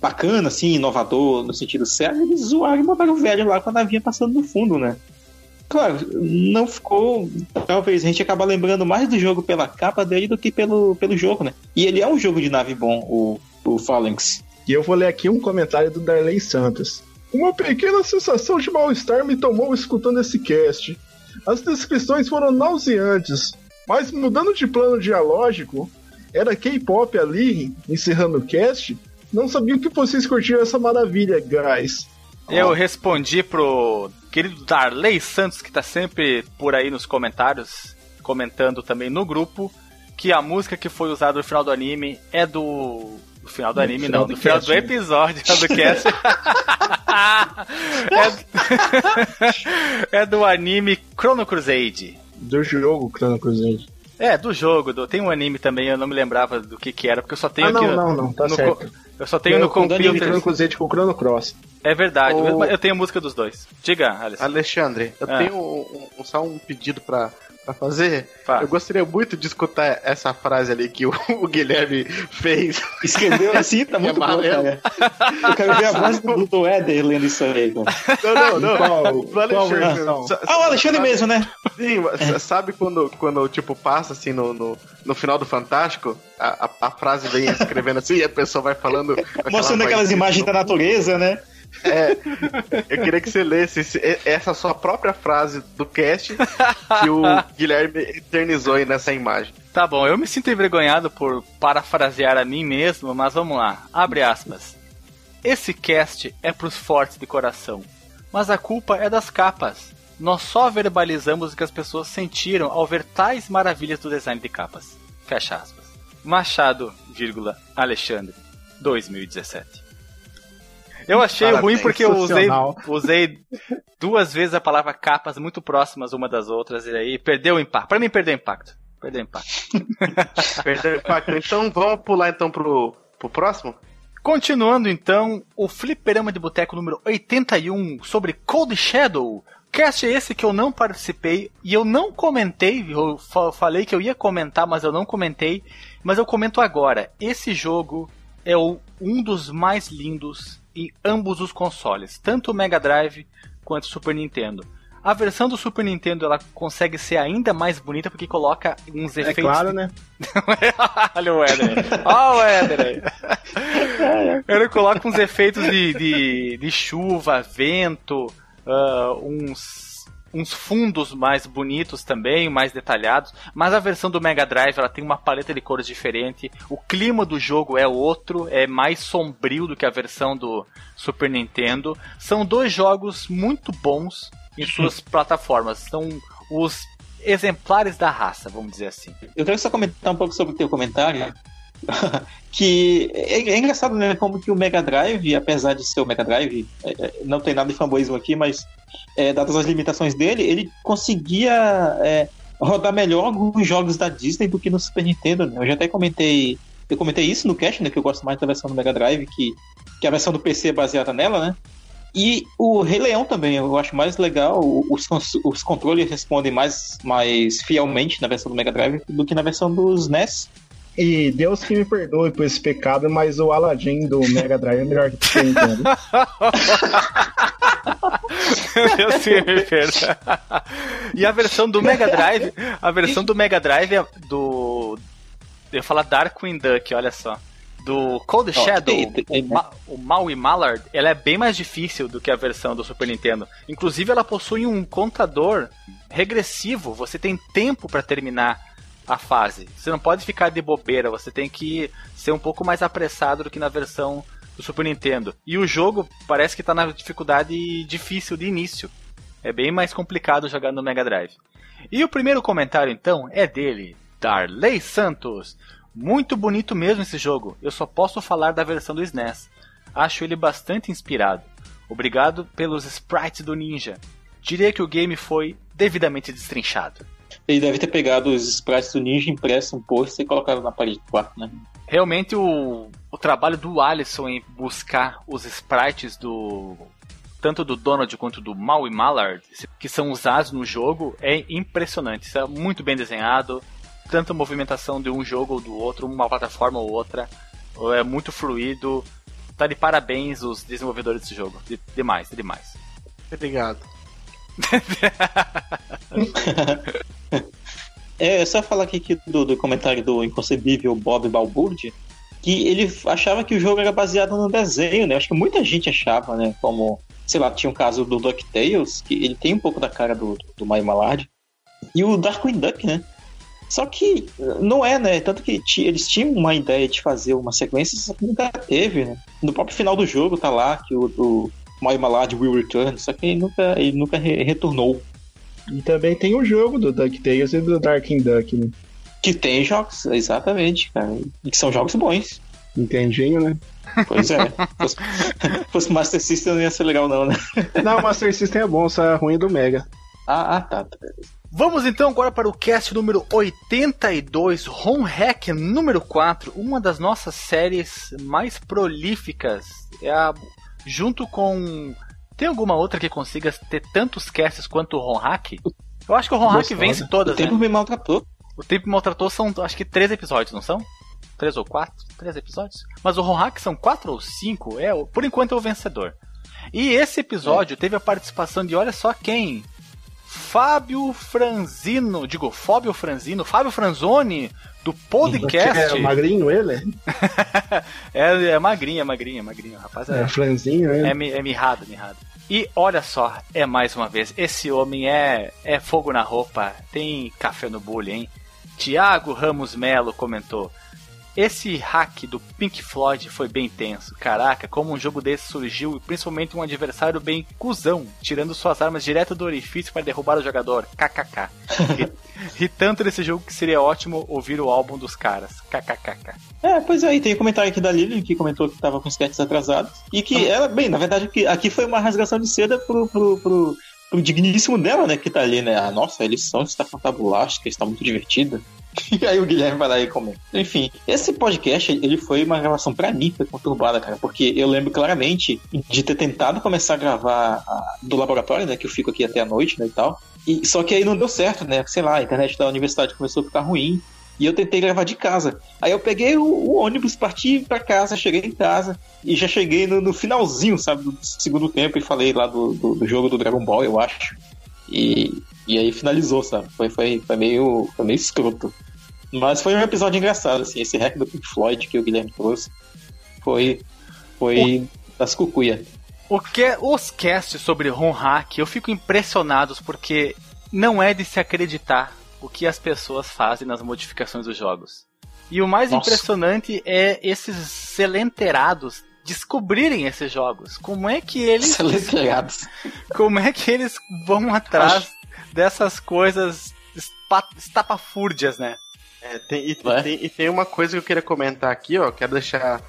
bacana, assim, inovador, no sentido certo, eles zoaram e botaram o velho lá com a navinha passando no fundo, né? Claro, não ficou. Talvez a gente acaba lembrando mais do jogo pela capa dele do que pelo, pelo jogo, né? E ele é um jogo de nave bom, o, o Phalanx. E eu vou ler aqui um comentário do Darley Santos. Uma pequena sensação de mal-estar me tomou escutando esse cast. As descrições foram nauseantes, mas mudando de plano dialógico, era K-pop ali, encerrando o cast. Não sabia que vocês curtiam essa maravilha, guys. Eu respondi pro querido Darley Santos, que tá sempre por aí nos comentários, comentando também no grupo, que a música que foi usada no final do anime é do. Do final do anime, final não, do do final cast, do né? episódio do cast. é, é do anime Chrono Crusade. Do jogo Chrono Crusade. É, do jogo, do- tem um anime também, eu não me lembrava do que que era, porque eu só tenho Ah, não, aqui. não, não, tá no certo. Eu só tenho no Eu anime computer. Chrono Crusade com Chrono Cross. É verdade, O- eu tenho a música dos dois. Diga, Alisson. Alexandre, eu Ah. tenho um- um- só um pedido pra, pra fazer. Fala. Eu gostaria muito de escutar essa frase ali que o, o Guilherme fez. Escreveu assim, tá muito bom, amarelo. cara. Eu quero ver a voz do, do Éder lendo isso aí, cara. Não, não, não. Qual, qual versão? Ah, o Alexandre mesmo, né? Sim, mas sabe quando, quando tipo, passa assim no, no, no final do Fantástico? A, a, a frase vem escrevendo assim e a pessoa vai falando. Mostrando aquelas imagens da natureza, né? É, eu queria que você lesse esse- essa sua própria frase do cast que o Guilherme eternizou aí nessa imagem. Tá bom, eu me sinto envergonhado por parafrasear a mim mesmo, mas vamos lá. Abre aspas. Esse cast é pros fortes de coração, mas a culpa é das capas. Nós só verbalizamos o que as pessoas sentiram ao ver tais maravilhas do design de capas. Fecha aspas. Machado, vírgula, Alexandre, 2017. Eu achei Parabéns, ruim porque eu usei, usei duas vezes a palavra capas muito próximas uma das outras e aí perdeu o impacto. Pra mim perdeu o impacto. Perdeu o impacto. Perdeu o impacto. Então vamos pular então pro, pro próximo? Continuando então, o Fliperama de Boteco número 81 sobre Cold Shadow. Cast é esse que eu não participei e eu não comentei, eu fa- falei que eu ia comentar, mas eu não comentei, mas eu comento agora. Esse jogo é o- um dos mais lindos em ambos os consoles, tanto o Mega Drive quanto o Super Nintendo. A versão do Super Nintendo ela consegue ser ainda mais bonita porque coloca uns É efeitos claro, né? Olha o Éder. Olha o Éder aí. Ele coloca uns efeitos de, de, de chuva, vento, ah, uns, uns fundos mais bonitos também, mais detalhados. Mas a versão do Mega Drive ela tem uma paleta de cores diferente. O clima do jogo é outro, é mais sombrio do que a versão do Super Nintendo. São dois jogos muito bons em suas plataformas. São os exemplares da raça, vamos dizer assim. Eu quero só comentar um pouco sobre o teu comentário. que é, é engraçado, né? Como que o Mega Drive, apesar de ser o Mega Drive, é, é, não tem nada de fanboyismo aqui, mas é, dadas as limitações dele, ele conseguia é, rodar melhor alguns jogos da Disney do que no Super Nintendo. Né? Eu já até comentei Eu comentei isso no cast, né? Que eu gosto mais da versão do Mega Drive, que, que a versão do PC é baseada nela, né? E o Rei Leão também, eu acho mais legal. Os, os controles respondem mais, mais fielmente na versão do Mega Drive do que na versão dos NES. E Deus que me perdoe por esse pecado, mas o Aladdin do Mega Drive é melhor que o Nintendo. Deus que me perdoe. E a versão do Mega Drive, a versão do Mega Drive é do. Eu ia falar Darkwing Duck, olha só do Cold Shadow, o, Ma o Maui Mallard, ela é bem mais difícil do que a versão do Super Nintendo. Inclusive, ela possui um contador regressivo. Você tem tempo para terminar a fase. Você não pode ficar de bobeira. Você tem que ser um pouco mais apressado do que na versão do Super Nintendo. E o jogo parece que está na dificuldade difícil de início. É bem mais complicado jogar no Mega Drive. E o primeiro comentário, então, é dele, Darley Santos. Muito bonito mesmo esse jogo. Eu só posso falar da versão do SNES. Acho ele bastante inspirado. Obrigado pelos sprites do Ninja. Diria que o game foi devidamente destrinchado. Ele deve ter pegado os sprites do Ninja, impresso um post e colocado na parede do quarto, né? Realmente o, o trabalho do Alisson em buscar os sprites do tanto do Donald quanto do Maui Mallard, que são usados no jogo, é impressionante. Isso é muito bem desenhado, tanta movimentação de um jogo ou do outro, uma plataforma ou outra. É muito fluido. Tá de parabéns os desenvolvedores desse jogo. De, demais, demais. Obrigado. é, só falar aqui do, do comentário do inconcebível Bob Balburde, que ele achava que o jogo era baseado no desenho, né? Acho que muita gente achava, né? Como, sei lá, tinha um caso do DuckTales, que ele tem um pouco da cara do, do Mario Malard. E o Darkwing Duck, né? Só que não é, né? Tanto que eles tinham uma ideia de fazer uma sequência, só que nunca teve, né? No próprio final do jogo tá lá que o, o Mario Malad will return, só que ele nunca, ele nunca re retornou. E também tem o jogo do DuckTales e do Darkwing Duck, né? Que tem jogos, exatamente, cara. E que são jogos bons. Entendinho, né? Pois é. fosse, fosse Master System não ia ser legal, não, né? Não, Master System é bom, só é ruim do Mega. Ah, ah tá. Vamos então agora para o cast número 82, Home Hack número 4, uma das nossas séries mais prolíficas. É a, junto com. Tem alguma outra que consiga ter tantos casts quanto o Home Hack? Eu acho que o Home Hack vence todas. O tempo né? me maltratou. O tempo me maltratou são acho que três episódios, não são? Três ou quatro? Três episódios? Mas o Home Hack são quatro ou cinco? É, por enquanto é o vencedor. E esse episódio é. teve a participação de olha só quem? Fábio Franzino, digo, Fábio Franzino, Fábio Franzoni, do podcast. É magrinho ele? é, é magrinho, é magrinho, é magrinho, rapaz. É, é franzinho ele. É, é mirrado, mirrado. E olha só, é mais uma vez, esse homem é, é fogo na roupa, tem café no bullying, hein? Tiago Ramos Melo comentou: esse hack do Pink Floyd foi bem tenso. Caraca, como um jogo desse surgiu, principalmente um adversário bem cuzão, tirando suas armas direto do orifício para derrubar o jogador. KKK. Ri tanto nesse jogo que seria ótimo ouvir o álbum dos caras. KKKK. É, pois aí, é, tem um comentário aqui da Lilian que comentou que tava com sketches atrasados. E que ela, bem, na verdade, aqui foi uma rasgação de seda pro, pro, pro, pro digníssimo dela, né? Que tá ali, né? Ah, nossa, a lição está fantabulástica, está muito divertida. E aí o Guilherme vai lá e comenta. Enfim, esse podcast, ele foi uma gravação para mim, foi conturbada, cara, porque eu lembro claramente de ter tentado começar a gravar do laboratório, né, que eu fico aqui até a noite, né, e tal. E, só que aí não deu certo, né, sei lá, a internet da universidade começou a ficar ruim, e eu tentei gravar de casa. Aí eu peguei o, o ônibus, parti para casa, cheguei em casa e já cheguei no, no, finalzinho, sabe, do segundo tempo e falei lá do, do, do, jogo do Dragon Ball, eu acho. E, e aí finalizou, sabe? Foi, foi, foi, meio, foi meio escroto. Mas foi um episódio engraçado, assim, esse hack do Pink Floyd que o Guilherme trouxe. Foi. Foi o... das cucuia. O que os casts sobre Ron Hack, eu fico impressionados porque não é de se acreditar o que as pessoas fazem nas modificações dos jogos. E o mais Nossa. impressionante é esses selenterados descobrirem esses jogos. Como é que eles. Selenterados. Como é que eles vão atrás Acho... dessas coisas estapafúrdias, né? É, tem, e, tem, e, tem, uma coisa que eu queria comentar aqui, ó. Quero deixar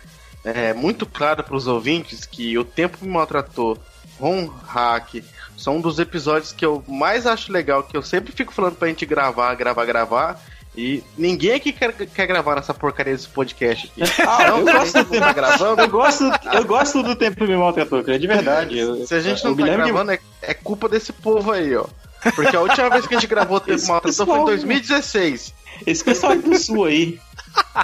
é, muito claro para os ouvintes que o tempo me maltratou. Ron Hack são um dos episódios que eu mais acho legal, que eu sempre fico falando pra gente gravar, gravar, gravar. E ninguém aqui quer, quer gravar nessa porcaria desse podcast aqui. Ah, eu Não, gosto do tá tempo gravando. Eu gosto, eu gosto do tempo que me maltratou, cara, de verdade. Eu- Se a gente não eu tá lembro que- gravando, é, é culpa desse povo aí, ó. Porque a última vez que a gente gravou o Tempo Maltratou foi em pessoal- 2016. Esse pessoal do sul aí.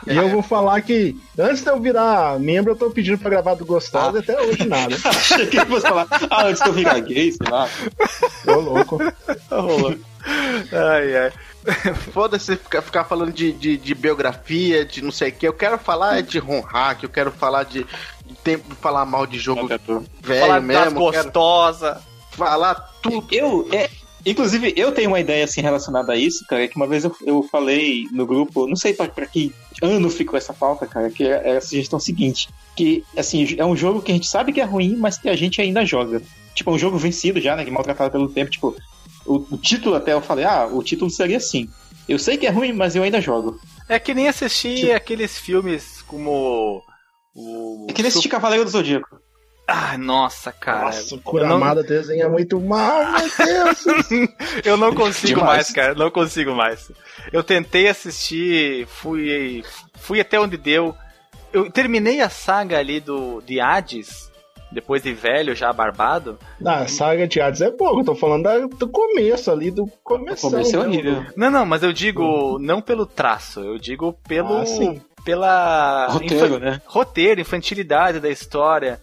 E eu vou falar que antes de eu virar membro, eu tô pedindo pra gravar do Gostosa e até hoje nada. Achei que fosse falar. Ah, antes de eu virar gay, sei lá. Ô, louco. Tá rolando. Ai, ai. Foda-se ficar, ficar falando de, de, de biografia, de não sei o que. Eu quero falar de Ron Hack, eu quero falar de, de tempo de falar mal de jogo velho Falar mesmo. Quero gostosas. falar tudo. Eu, é, inclusive, eu tenho uma ideia assim relacionada a isso, cara, que uma vez eu, eu falei no grupo, não sei pra, pra que ano ficou essa pauta, cara, que é, é a sugestão seguinte, que, assim, é um jogo que a gente sabe que é ruim, mas que a gente ainda joga. Tipo, é um jogo vencido já, né, que maltratado pelo tempo, tipo, o, o título até eu falei, ah, o título seria assim, eu sei que é ruim, mas eu ainda jogo. É que nem assistir Tipo- aqueles filmes como o. É que nem assistir Cavaleiro do Zodíaco. Ah, nossa, cara. Nossa, o eu, não, Kuramada desenha muito mal, meu Deus. eu não consigo Demais. mais, cara. Não consigo mais. Eu tentei assistir, fui, fui até onde deu. Eu terminei a saga ali do de Hades, depois de velho, já barbado. Ah, a saga de Hades é boa, eu tô falando da- do começo ali, do começo. Começo é horrível. Não, não, mas eu digo não pelo traço, eu digo pelo Ah, sim. pela Roteiro, né? roteiro, infantilidade da história.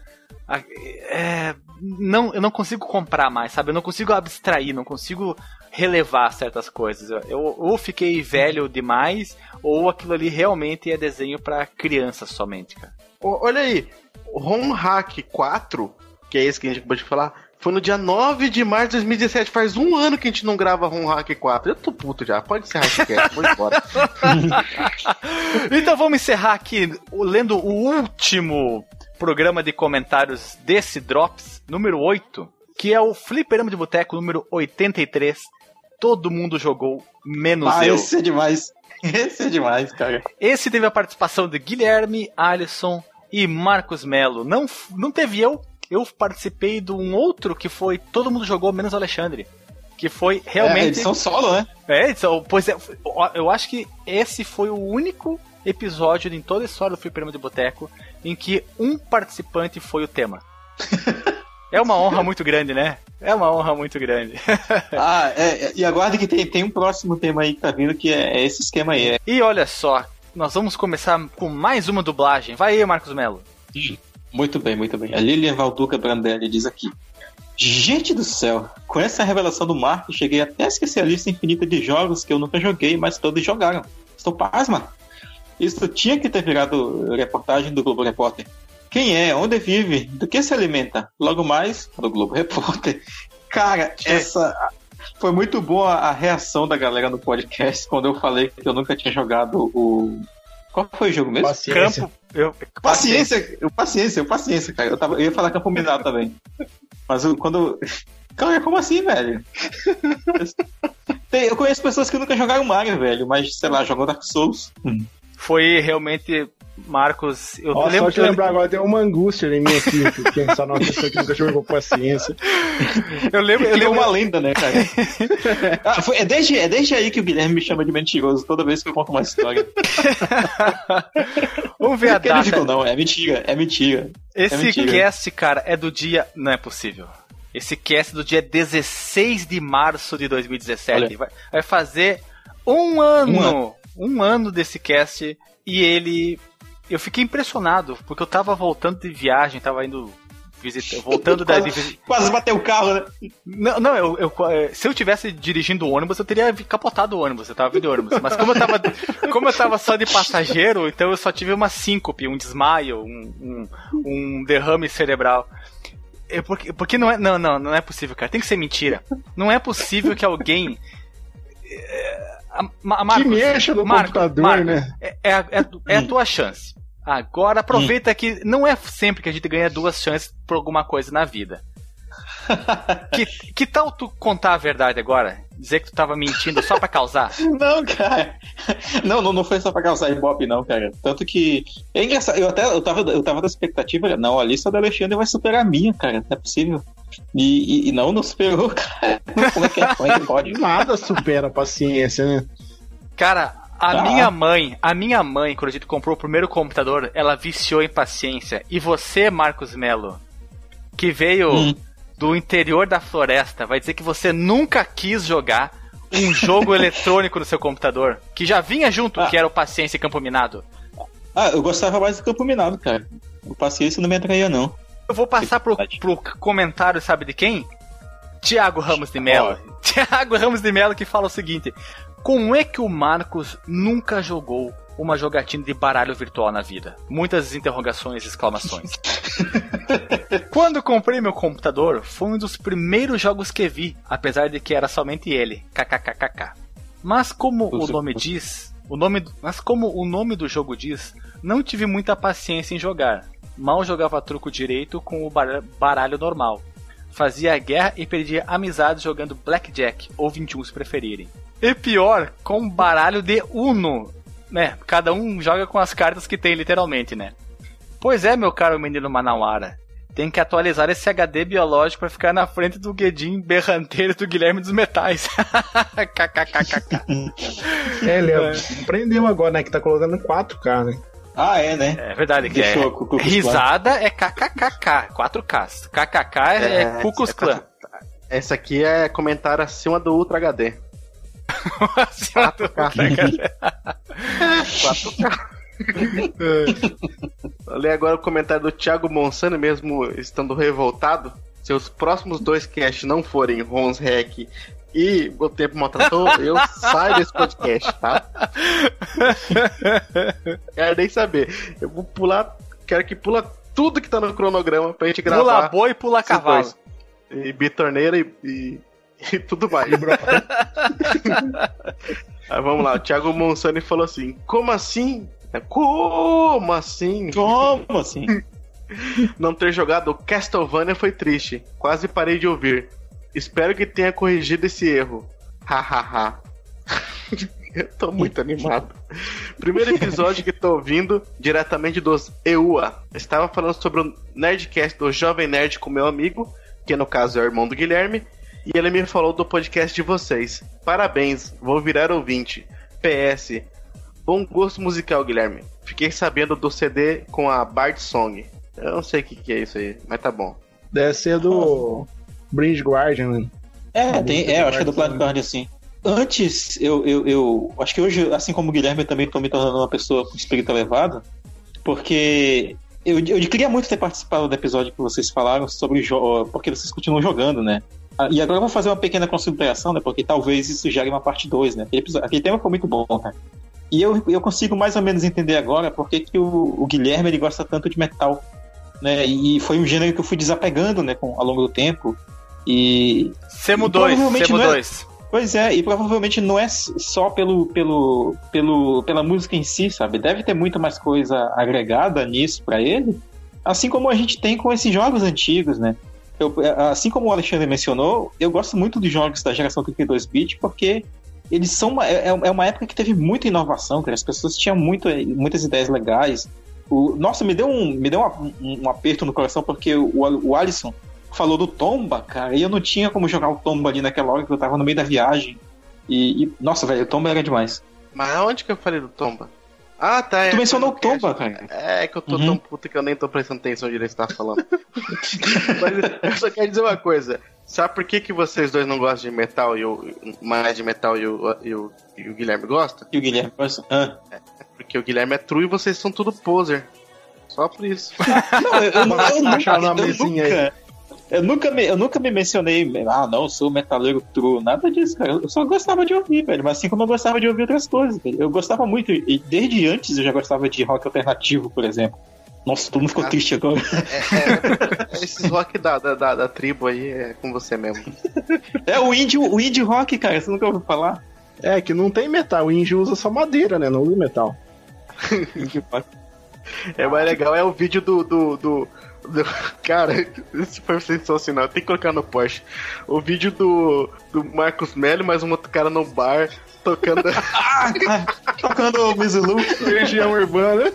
É, não, eu não consigo comprar mais, sabe? Eu não consigo abstrair, não consigo relevar certas coisas. Eu, ou fiquei velho demais, ou aquilo ali realmente é desenho pra crianças somente, cara. Olha aí, Ron Hack 4, que é esse que a gente acabou de falar, foi no dia 9 de março de 2017. Faz um ano que a gente não grava Ron Hack 4. Eu tô puto já, pode encerrar esse cast, vou embora. Então vamos encerrar aqui lendo o último programa de comentários desse Drops, número 8, que é o Fliperama de Boteco número 83. Todo mundo jogou, menos Ah, eu. esse é demais. Esse é demais, cara. Esse teve a participação de Guilherme, Alisson e Marcos Melo. Não, não teve eu. Eu participei de um outro que foi Todo mundo jogou, menos o Alexandre. Que foi É, realmente. edição solo, né? É, edição. Pois é, eu acho que esse foi o único episódio em toda a história do Fliperama de Boteco em que um participante foi o tema. É uma honra muito grande, né? É uma honra muito grande. Ah, é, é, e aguarde que tem, tem um próximo tema aí que tá vindo que é, é esse esquema aí. É. E olha só, nós vamos começar com mais uma dublagem. Vai aí, Marcos Melo. Muito bem, muito bem. A Lilian Valduca Brandelli diz aqui. Gente do céu, com essa revelação do Marco, cheguei até a esquecer a lista infinita de jogos que eu nunca joguei, mas todos jogaram. Estou pasma. Isso tinha que ter virado reportagem do Globo Repórter. Quem é? Onde vive? Do que se alimenta? Logo mais, do Globo Repórter. Cara, essa. Foi muito boa a reação da galera no podcast quando eu falei que eu nunca tinha jogado o. Qual foi o jogo mesmo? Paciência. Campo. Eu, Paciência, eu, paciência, eu, paciência, cara. Eu, tava, eu ia falar campo minado também. Mas eu- quando. Cara, como assim, velho? Tem- eu conheço pessoas que nunca jogaram Mario, velho, mas, sei lá, jogou Dark Souls. Foi realmente, Marcos. Eu só lembro te lembrar agora, tem uma angústia em mim aqui, que pensar numa pessoa que nunca jogou paciência. Eu lembro, eu é lembro uma lenda, né, cara? Ah, foi- é, desde, é desde aí que o Guilherme me chama de mentiroso toda vez que eu conto uma história. Vamos ver a Que ele data. ficou, não, é mentira, é mentira. Esse É mentira. cast, cara, é do dia. Não é possível. Esse cast é do dia 16 de março de 2017. Olha. Vai, vai fazer um ano. Um ano desse cast. E ele. Eu fiquei impressionado, porque eu tava voltando de viagem, tava indo. Visitar, voltando da. visi- Quase bateu o carro, né? Não, não eu, eu- eh, se eu tivesse dirigindo o ônibus, eu teria capotado o ônibus, eu tava vindo de ônibus. Mas como eu tava, como eu tava só de passageiro, então eu só tive uma síncope, um desmaio, um, um, um derrame cerebral. É porque, porque não é. Não, não, não é possível, cara. Tem que ser mentira. Não é possível que alguém. eh, a- Ma- Que Marcos, mexa no Marcos, computador, Marcos, né? é, é a- é- é a tua chance. Agora aproveita que não é sempre que a gente ganha duas chances por alguma coisa na vida. que, que tal tu contar a verdade agora? Dizer que tu tava mentindo só pra causar? Não, cara. Não, não, não foi só pra causar ibope, não, cara. Tanto que. É engraçado, eu até eu tava, eu tava da expectativa, não, a lista da Alexandre vai superar a minha, cara. Não é possível. E, e- e não, não superou, cara. Como é que, é? Como é que pode? Nada supera a paciência, né? Cara, A Ah. minha mãe, a minha mãe, quando a gente comprou o primeiro computador, ela viciou em paciência. E você, Marcos Melo, que veio Hum. do interior da floresta, vai dizer que você nunca quis jogar um jogo eletrônico no seu computador, que já vinha junto, Ah. que era o Paciência e Campo Minado. Ah, eu gostava mais do Campo Minado, cara. O paciência não me atraía, não. Eu vou passar pro, pro comentário, sabe de quem? Tiago Ramos de Mello. Tiago Ramos de Mello que fala o seguinte: Como é que o Marcos nunca jogou uma jogatina de baralho virtual na vida? Muitas interrogações e exclamações. Quando comprei meu computador, foi um dos primeiros jogos que vi, apesar de que era somente ele. KKKKK. Mas como o nome diz, o nome, mas como o nome do jogo diz, não tive muita paciência em jogar. Mal jogava truco direito com o bar- baralho normal. Fazia guerra e perdia amizades jogando blackjack ou 21 se preferirem. E pior, com baralho de Uno, né? Cada um joga com as cartas que tem, literalmente, né? Pois é, meu caro menino Manauara. Tem que atualizar esse HD biológico pra ficar na frente do Guedin berranteiro do Guilherme dos Metais. KKKKK. É, ele aprendeu agora, né? Que tá colocando 4K, né? Ah, é, né? É verdade que é. Risada é KKKK, 4Ks. KKK é, é Klux é- Klan. Essa aqui é comentário acima do Ultra HD. Acima do- 4K. Vou ler agora o comentário do Thiago Monsano, mesmo estando revoltado. Se os próximos dois casts não forem Rons Hack e o Tempo Maltratou, eu saio desse podcast, tá? Quero nem saber. Eu vou pular, quero que pula tudo que tá no cronograma pra gente gravar. Pula boi, pula esses cavalo. dois. E bitorneira e, e, e tudo mais. Aí vamos lá, o Thiago Monsani falou assim: Como assim? Como assim? Como assim? Não ter jogado Castlevania foi triste. Quase parei de ouvir. Espero que tenha corrigido esse erro. Hahaha. Eu tô muito animado. Primeiro episódio que tô ouvindo, diretamente dos EUA. Estava falando sobre o Nerdcast do Jovem Nerd com meu amigo, que no caso é o irmão do Guilherme, e ele me falou do podcast de vocês. Parabéns, vou virar ouvinte. PS. Bom gosto musical, Guilherme. Fiquei sabendo do CD com a Bard Song. Eu não sei o que, que é isso aí, mas tá bom. Deve ser do Bridge Guardian, né? É, tem, é, eu acho que é do Planet Guardian, assim. Antes, eu, eu, eu acho que hoje, assim como o Guilherme, eu também tô me tornando uma pessoa com espírito elevado, porque eu, eu queria muito ter participado do episódio que vocês falaram sobre porque vocês continuam jogando, né? Ah, E agora eu vou fazer uma pequena consideração, né? Porque talvez isso gere uma parte 2, né? Aquele, episódio- aquele tema foi muito bom, cara. E eu, eu consigo mais ou menos entender agora porque que o, o Guilherme ele gosta tanto de metal. Né? E foi um gênero que eu fui desapegando né, com, ao longo do tempo. E Semo E 2, provavelmente Semo não é- 2. Pois é, e provavelmente não é só pelo, pelo, pelo, pela música em si, sabe? Deve ter muito mais coisa agregada nisso pra ele. Assim como a gente tem com esses jogos antigos, né? Eu, assim como o Alexandre mencionou, eu gosto muito dos jogos da geração 32-bit porque eles são uma, é, é uma época que teve muita inovação, cara. As pessoas tinham muito, muitas ideias legais. O, nossa, me deu, um, me deu um, um aperto no coração porque o, o Alisson falou do Tomba, cara, e eu não tinha como jogar o Tomba ali naquela hora que eu tava no meio da viagem. E, e- nossa, velho, o Tomba era demais. Mas onde que eu falei do Tomba? Ah, tá. tu é, mencionou o foi no Tomba, cast. cara. É que eu tô Uhum. tão puto que eu nem tô prestando atenção direito que você tá falando. Mas eu só quero dizer uma coisa. Sabe por que, que vocês dois não gostam de metal e o mais de metal e o, e o, e o Guilherme gosta? E o Guilherme, nossa, ah. Porque o Guilherme é true e vocês são tudo poser. Só por isso. Não, eu, eu, Mas eu, achar nunca, na eu, mesinha nunca, eu, nunca me, eu nunca me mencionei, ah, não, sou metaleiro true, nada disso, cara. Eu só gostava de ouvir, velho. Mas assim como eu gostava de ouvir outras coisas, velho. Eu gostava muito, e desde antes eu já gostava de rock alternativo, por exemplo. Nossa, todo mundo ficou Ah. triste agora. É, é, é esses rock da, da, da, da tribo aí é com você mesmo. É o indie, o indie rock, cara, você nunca ouviu falar? É, que não tem metal. O índio usa só madeira, né? Não usa metal. Indie. É mais legal é o vídeo do, do- do- cara, esse foi sensacional. Tem que colocar no post. O vídeo do, do Marcos Mello, mais um outro cara no bar tocando. Tocando o Mizilu. Legião urbana.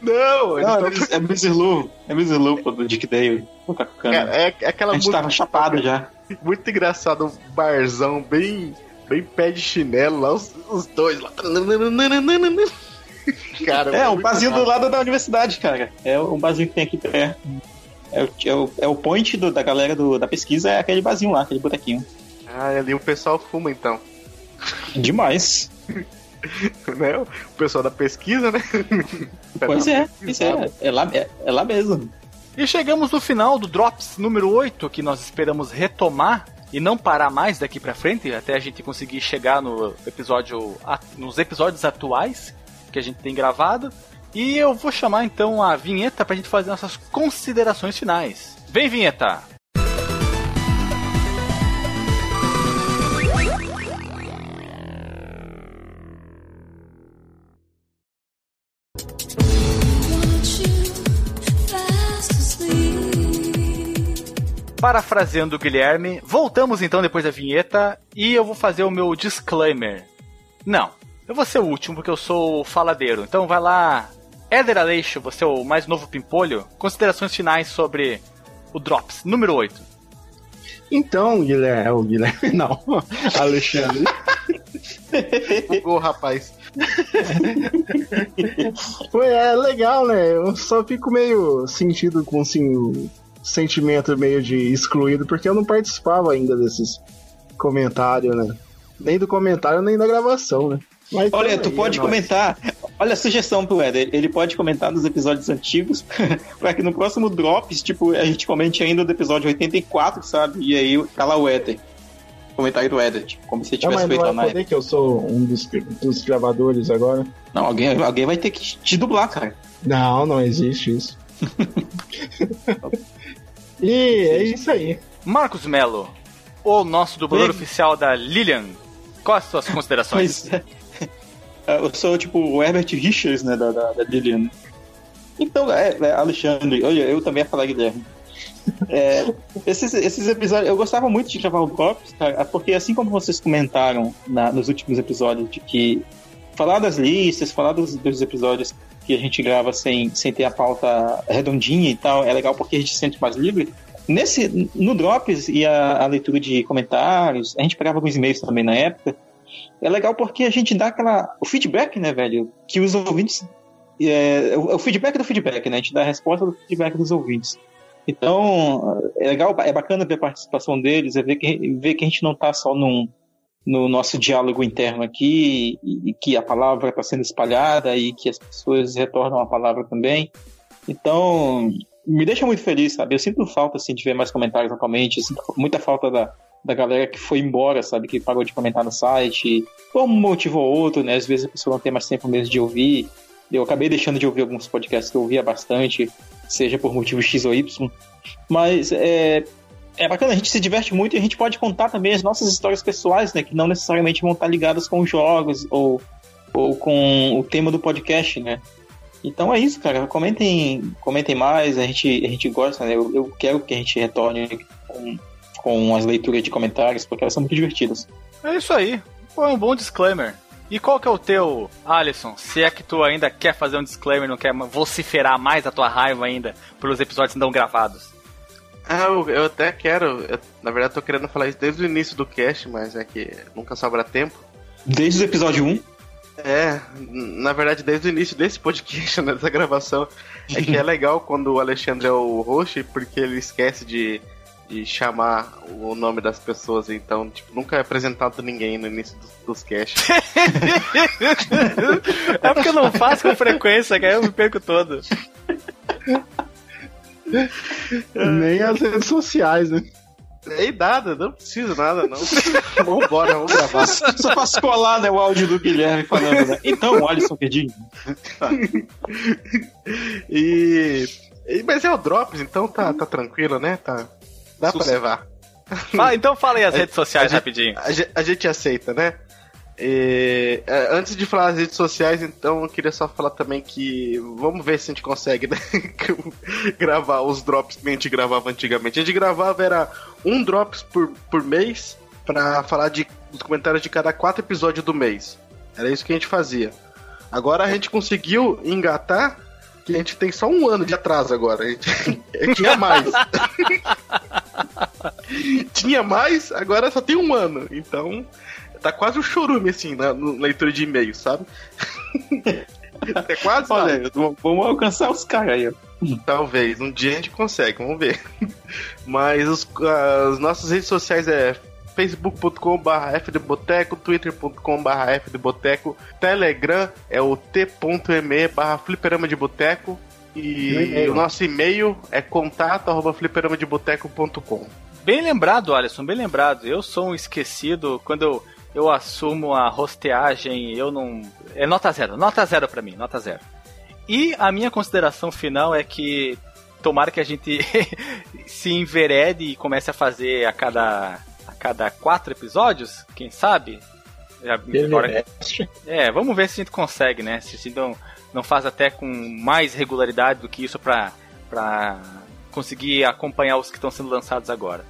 Não, Não, toca- é Mizilu. É Mizilu, pô, do Dick Dale. Com Cara, é, é aquela A gente música tava chapado já. muito engraçada, um barzão bem bem pé de chinelo lá, os, os dois lá. Cara, é, um barzinho do lado da universidade, cara. É um barzinho que tem aqui perto. É o, é o, é o point do, da galera do, da pesquisa, é aquele barzinho lá, aquele botequinho. Ah, ali o pessoal fuma então. Demais. né? O pessoal da pesquisa, né? Pois é, pois é. É lá, é, é lá mesmo. E chegamos no final do Drops número 8, que nós esperamos retomar e não parar mais daqui para frente, até a gente conseguir chegar no episódio, nos episódios atuais que a gente tem gravado. E eu vou chamar então a vinheta pra gente fazer nossas considerações finais. Vem, vinheta! Parafraseando o Guilherme, voltamos então depois da vinheta e eu vou fazer o meu disclaimer. Não, eu vou ser o último porque eu sou o faladeiro. Então vai lá, Éder Aleixo, você é o mais novo pimpolho. Considerações finais sobre o Drops, número 8. Então, Guilherme. É o Guilherme, não. Alexandre. Bugou, rapaz. Foi, é legal, né? Eu só fico meio sentido com assim, sentimento meio de excluído, porque eu não participava ainda desses comentários, né? Nem do comentário, nem da gravação, né? Mas Olha, tu pode é comentar. Olha a sugestão pro Eder. Ele pode comentar nos episódios antigos, para que no próximo Drops, tipo, a gente comente ainda do episódio 84, sabe? E aí tá lá o Eder. Comentário do Eder, tipo, como se tivesse não, feito lá na época. que eu sou um dos, dos gravadores agora. Não, alguém, alguém vai ter que te dublar, cara. Não, não existe isso. E é isso aí. Marcos Melo, o nosso dublador oficial da Lilian. Quais as suas considerações? Pois é. Eu sou tipo o Herbert Richards, né, da, da, da Lilian. Então, é, é, Alexandre, olha, eu também ia falar Guilherme. É, esses, esses episódios, eu gostava muito de gravar o Drops, cara, porque assim como vocês comentaram na, nos últimos episódios, de que falar das listas, falar dos, dos episódios que a gente grava sem, sem ter a pauta redondinha e tal, é legal porque a gente se sente mais livre. Nesse, no Drops e a, a leitura de comentários, a gente pegava alguns e-mails também na época. É legal porque a gente dá aquela. O feedback, né, velho? Que os ouvintes. É, o, o feedback do feedback, né? A gente dá a resposta do feedback dos ouvintes. Então, é legal, é bacana ver a participação deles, é ver que, ver que a gente não tá só num, no nosso diálogo interno aqui e, que a palavra está sendo espalhada e que as pessoas retornam a palavra também. Então, me deixa muito feliz, sabe? Eu sinto falta, assim, de ver mais comentários atualmente, eu sinto muita falta da, da galera que foi embora, sabe? Que parou de comentar no site, por um motivo ou outro, né? Às vezes a pessoa não tem mais tempo mesmo de ouvir. Eu acabei deixando de ouvir alguns podcasts que eu ouvia bastante, seja por motivo X ou Y. Mas é, é bacana, a gente se diverte muito e a gente pode contar também as nossas histórias pessoais, né? Que não necessariamente vão estar ligadas com jogos ou, ou com o tema do podcast, né? Então é isso, cara. Comentem, comentem mais, a gente, a gente gosta, né? Eu, eu quero que a gente retorne com, com as leituras de comentários, porque elas são muito divertidas. É isso aí. Foi um bom disclaimer. E qual que é o teu, Alisson? Se é que tu ainda quer fazer um disclaimer, não quer vociferar mais a tua raiva ainda pelos episódios não gravados? Ah, eu, eu até quero. Eu, na verdade, tô querendo falar isso desde o início do cast, mas é que nunca sobra tempo. Desde o episódio 1? É, na verdade, desde o início desse podcast, né, dessa gravação, é que é legal quando o Alexandre é o host, porque ele esquece de, de chamar o nome das pessoas, então, tipo, nunca é apresentado ninguém no início dos, dos casts. é porque eu não faço com frequência, que aí eu me perco todo. Nem as redes sociais, né? Nem nada, não precisa nada, não. Vambora, vamos gravar. Só faço colar né, o áudio do Guilherme falando, né? Então, Alisson Pedinho. Tá. E, e. Mas é o Drops, então tá, tá tranquilo, né? Tá, dá Sucesso. pra levar. Ah, então fala aí as redes sociais a rapidinho. Gente, a, a, gente aceita, né? E, é, antes de falar das redes sociais, então, eu queria só falar também que vamos ver se a gente consegue né? gravar os drops que a gente gravava antigamente. A gente gravava era um drops por, por mês para falar de, dos comentários de cada quatro episódios do mês. Era isso que a gente fazia. Agora a gente conseguiu engatar que a gente tem só um ano de atraso agora. A gente tinha mais. tinha mais, agora só tem um ano. Então tá quase um chorume, assim, na, na leitura de e-mail, sabe? é quase. Olha, vamos alcançar os caras aí, Talvez, um dia a gente consegue, vamos ver. Mas os, as nossas redes sociais é facebook.com.br fdboteco, twitter.com.br fdboteco, telegram é o t.me barra fliperama de boteco e o nosso e-mail é contato arroba fliperamadeboteco.com Bem lembrado, Alisson, bem lembrado. Eu sou um esquecido quando eu, eu assumo a rosteagem, eu não... É nota zero, nota zero para mim, nota zero. E a minha consideração final é que tomara que a gente se enverede e comece a fazer a cada cada quatro episódios, quem sabe? Já, agora, é, vamos ver se a gente consegue, né? Se a gente não, não faz até com mais regularidade do que isso para conseguir acompanhar os que estão sendo lançados agora.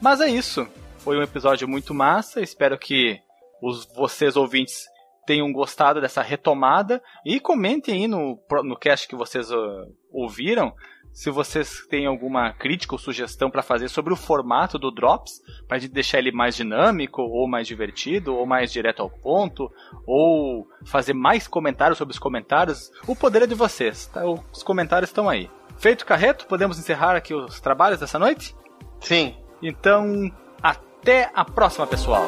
Mas é isso. Foi um episódio muito massa. Espero que os vocês ouvintes tenham gostado dessa retomada e comentem aí no, no cast que vocês uh, ouviram se vocês têm alguma crítica ou sugestão para fazer sobre o formato do Drops, para deixar ele mais dinâmico, ou mais divertido, ou mais direto ao ponto, ou fazer mais comentários sobre os comentários, o poder é de vocês. Tá? Os comentários estão aí. Feito Carreto, podemos encerrar aqui os trabalhos dessa noite? Sim. Então, até a próxima, pessoal.